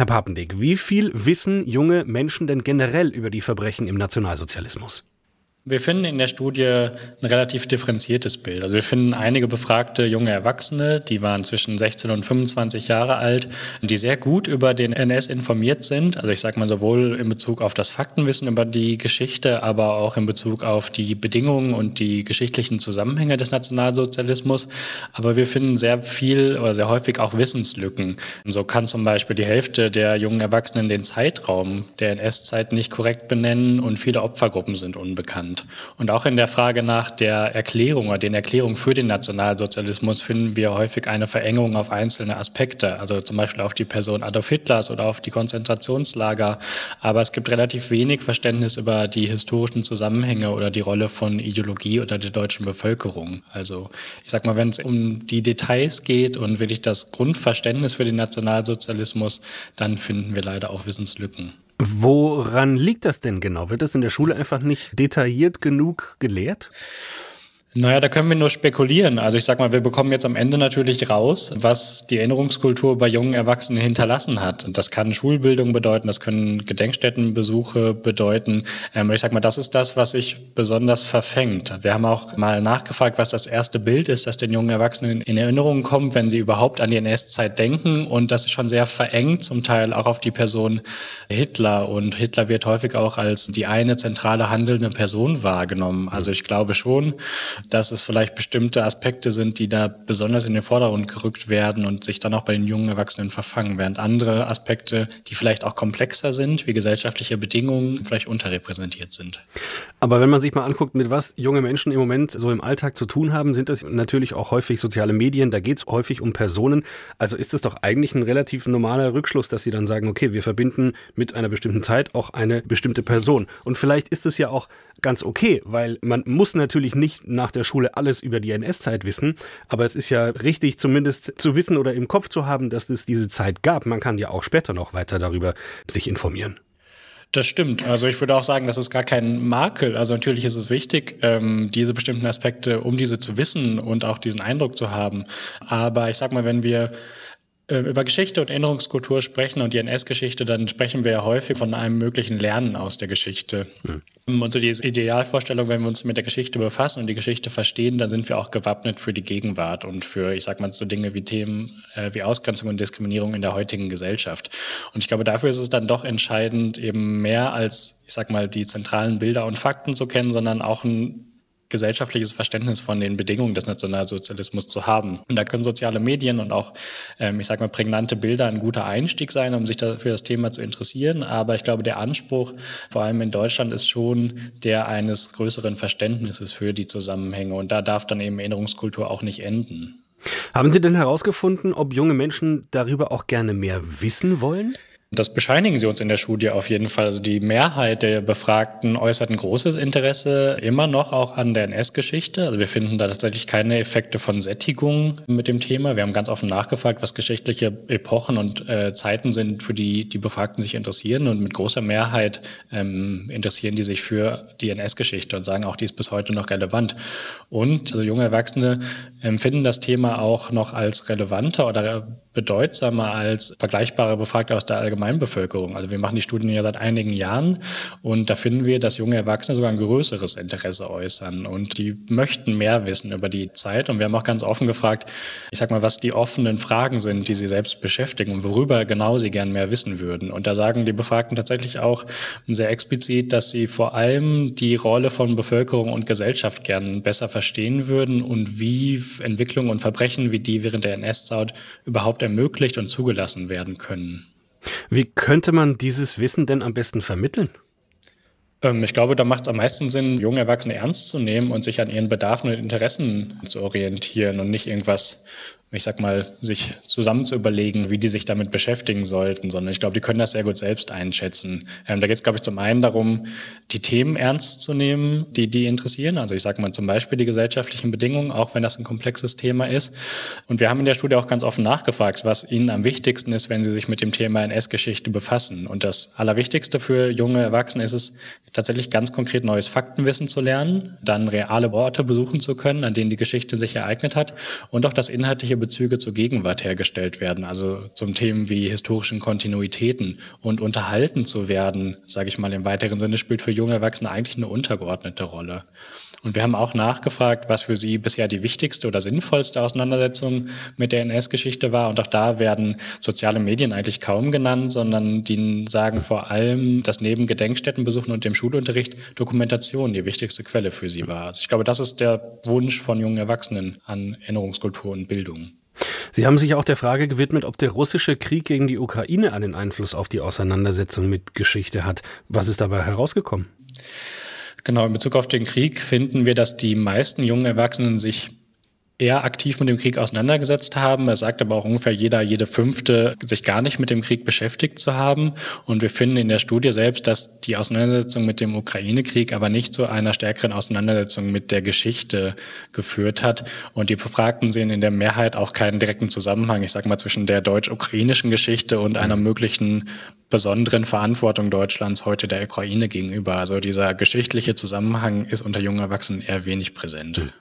Herr Papendick, wie viel wissen junge Menschen denn generell über die Verbrechen im Nationalsozialismus? Wir finden in der Studie ein relativ differenziertes Bild. Also wir finden einige befragte junge Erwachsene, die waren zwischen 16 und 25 Jahre alt, die sehr gut über den NS informiert sind. Also ich sage mal sowohl in Bezug auf das Faktenwissen über die Geschichte, aber auch in Bezug auf die Bedingungen und die geschichtlichen Zusammenhänge des Nationalsozialismus. Aber wir finden sehr viel oder sehr häufig auch Wissenslücken. So kann zum Beispiel die Hälfte der jungen Erwachsenen den Zeitraum der NS-Zeit nicht korrekt benennen und viele Opfergruppen sind unbekannt spannend. Und auch in der Frage nach der Erklärung oder den Erklärungen für den Nationalsozialismus finden wir häufig eine Verengung auf einzelne Aspekte, also zum Beispiel auf die Person Adolf Hitlers oder auf die Konzentrationslager. Aber es gibt relativ wenig Verständnis über die historischen Zusammenhänge oder die Rolle von Ideologie oder der deutschen Bevölkerung. Also ich sag mal, wenn es um die Details geht und wirklich das Grundverständnis für den Nationalsozialismus, dann finden wir leider auch Wissenslücken. Woran liegt das denn genau? Wird das in der Schule einfach nicht detailliert genug gelehrt? Naja, da können wir nur spekulieren. Also ich sag mal, wir bekommen jetzt am Ende natürlich raus, was die Erinnerungskultur bei jungen Erwachsenen hinterlassen hat. Und das kann Schulbildung bedeuten, das können Gedenkstättenbesuche bedeuten. Ähm, ich sag mal, das ist das, was sich besonders verfängt. Wir haben auch mal nachgefragt, was das erste Bild ist, das den jungen Erwachsenen in Erinnerung kommt, wenn sie überhaupt an die NS-Zeit denken. Und das ist schon sehr verengt, zum Teil auch auf die Person Hitler. Und Hitler wird häufig auch als die eine zentrale handelnde Person wahrgenommen. Also ich glaube schon, dass es vielleicht bestimmte Aspekte sind, die da besonders in den Vordergrund gerückt werden und sich dann auch bei den jungen Erwachsenen verfangen, während andere Aspekte, die vielleicht auch komplexer sind, wie gesellschaftliche Bedingungen, vielleicht unterrepräsentiert sind. Aber wenn man sich mal anguckt, mit was junge Menschen im Moment so im Alltag zu tun haben, sind das natürlich auch häufig soziale Medien, da geht es häufig um Personen. Also ist es doch eigentlich ein relativ normaler Rückschluss, dass sie dann sagen, okay, wir verbinden mit einer bestimmten Zeit auch eine bestimmte Person. Und vielleicht ist es ja auch ganz okay, weil man muss natürlich nicht nach der Schule alles über die NS-Zeit wissen, aber es ist ja richtig, zumindest zu wissen oder im Kopf zu haben, dass es diese Zeit gab. Man kann ja auch später noch weiter darüber sich informieren. Das stimmt. Also ich würde auch sagen, das ist gar kein Makel. Also natürlich ist es wichtig, ähm, diese bestimmten Aspekte, um diese zu wissen und auch diesen Eindruck zu haben. Aber ich sag mal, wenn wir über Geschichte und Erinnerungskultur sprechen und die NS-Geschichte, dann sprechen wir ja häufig von einem möglichen Lernen aus der Geschichte. Mhm. Und so diese Idealvorstellung, wenn wir uns mit der Geschichte befassen und die Geschichte verstehen, dann sind wir auch gewappnet für die Gegenwart und für, ich sag mal, so Dinge wie Themen äh, wie Ausgrenzung und Diskriminierung in der heutigen Gesellschaft. Und ich glaube, dafür ist es dann doch entscheidend, eben mehr als, ich sag mal, die zentralen Bilder und Fakten zu kennen, sondern auch ein gesellschaftliches Verständnis von den Bedingungen des Nationalsozialismus zu haben. Und da können soziale Medien und auch, ähm, ich sage mal, prägnante Bilder ein guter Einstieg sein, um sich für das Thema zu interessieren. Aber ich glaube, der Anspruch, vor allem in Deutschland, ist schon der eines größeren Verständnisses für die Zusammenhänge. Und da darf dann eben Erinnerungskultur auch nicht enden. Haben Sie denn herausgefunden, ob junge Menschen darüber auch gerne mehr wissen wollen? Das bescheinigen sie uns in der Studie auf jeden Fall. Also die Mehrheit der Befragten äußert ein großes Interesse immer noch auch an der NS-Geschichte. Also wir finden da tatsächlich keine Effekte von Sättigung mit dem Thema. Wir haben ganz offen nachgefragt, was geschichtliche Epochen und äh, Zeiten sind, für die die Befragten sich interessieren. Und mit großer Mehrheit ähm, interessieren die sich für die NS-Geschichte und sagen auch, die ist bis heute noch relevant. Und also junge Erwachsene empfinden das Thema auch noch als relevanter oder bedeutsamer als vergleichbare Befragte aus der Allgemeinbevölkerung. Also wir machen die Studien ja seit einigen Jahren und da finden wir, dass junge Erwachsene sogar ein größeres Interesse äußern und die möchten mehr wissen über die Zeit. Und wir haben auch ganz offen gefragt, ich sag mal, was die offenen Fragen sind, die sie selbst beschäftigen und worüber genau sie gern mehr wissen würden. Und da sagen die Befragten tatsächlich auch sehr explizit, dass sie vor allem die Rolle von Bevölkerung und Gesellschaft gern besser verstehen würden und wie Entwicklungen und Verbrechen wie die während der NS-Zeit überhaupt überhaupt ermöglicht und zugelassen werden können. Wie könnte man dieses Wissen denn am besten vermitteln? Ähm, ich glaube, da macht es am meisten Sinn, junge Erwachsene ernst zu nehmen und sich an ihren Bedarfen und Interessen zu orientieren und nicht irgendwas ich sag mal, sich zusammen zu überlegen, wie die sich damit beschäftigen sollten, sondern ich glaube, die können das sehr gut selbst einschätzen. Ähm, da geht es, glaube ich, zum einen darum, die Themen ernst zu nehmen, die die interessieren. Also ich sage mal zum Beispiel die gesellschaftlichen Bedingungen, auch wenn das ein komplexes Thema ist. Und wir haben in der Studie auch ganz offen nachgefragt, was ihnen am wichtigsten ist, wenn sie sich mit dem Thema NS-Geschichte befassen. Und das Allerwichtigste für junge Erwachsene ist es, tatsächlich ganz konkret neues Faktenwissen zu lernen, dann reale Orte besuchen zu können, an denen die Geschichte sich ereignet hat und auch, dass inhaltliche Bezüge zur Gegenwart hergestellt werden, also zum Themen wie historischen Kontinuitäten und unterhalten zu werden, sage ich mal im weiteren Sinne, spielt für junge Erwachsene eigentlich eine untergeordnete Rolle. Und wir haben auch nachgefragt, was für sie bisher die wichtigste oder sinnvollste Auseinandersetzung mit der NS-Geschichte war. Und auch da werden soziale Medien eigentlich kaum genannt, sondern die sagen vor allem, dass neben Gedenkstättenbesuchen und dem Schulunterricht Dokumentation die wichtigste Quelle für sie war. Also ich glaube, das ist der Wunsch von jungen Erwachsenen an Erinnerungskultur und Bildung. Sie haben sich auch der Frage gewidmet, ob der russische Krieg gegen die Ukraine einen Einfluss auf die Auseinandersetzung mit Geschichte hat. Was ist dabei herausgekommen? Genau, in Bezug auf den Krieg finden wir, dass die meisten jungen Erwachsenen sich eher aktiv mit dem Krieg auseinandergesetzt haben. Er sagt aber auch ungefähr jeder, jede fünfte sich gar nicht mit dem Krieg beschäftigt zu haben. Und wir finden in der Studie selbst, dass die Auseinandersetzung mit dem Ukraine-Krieg aber nicht zu einer stärkeren Auseinandersetzung mit der Geschichte geführt hat. Und die Befragten sehen in der Mehrheit auch keinen direkten Zusammenhang, ich sage mal, zwischen der deutsch-ukrainischen Geschichte und einer möglichen besonderen Verantwortung Deutschlands heute der Ukraine gegenüber. Also dieser geschichtliche Zusammenhang ist unter jungen Erwachsenen eher wenig präsent.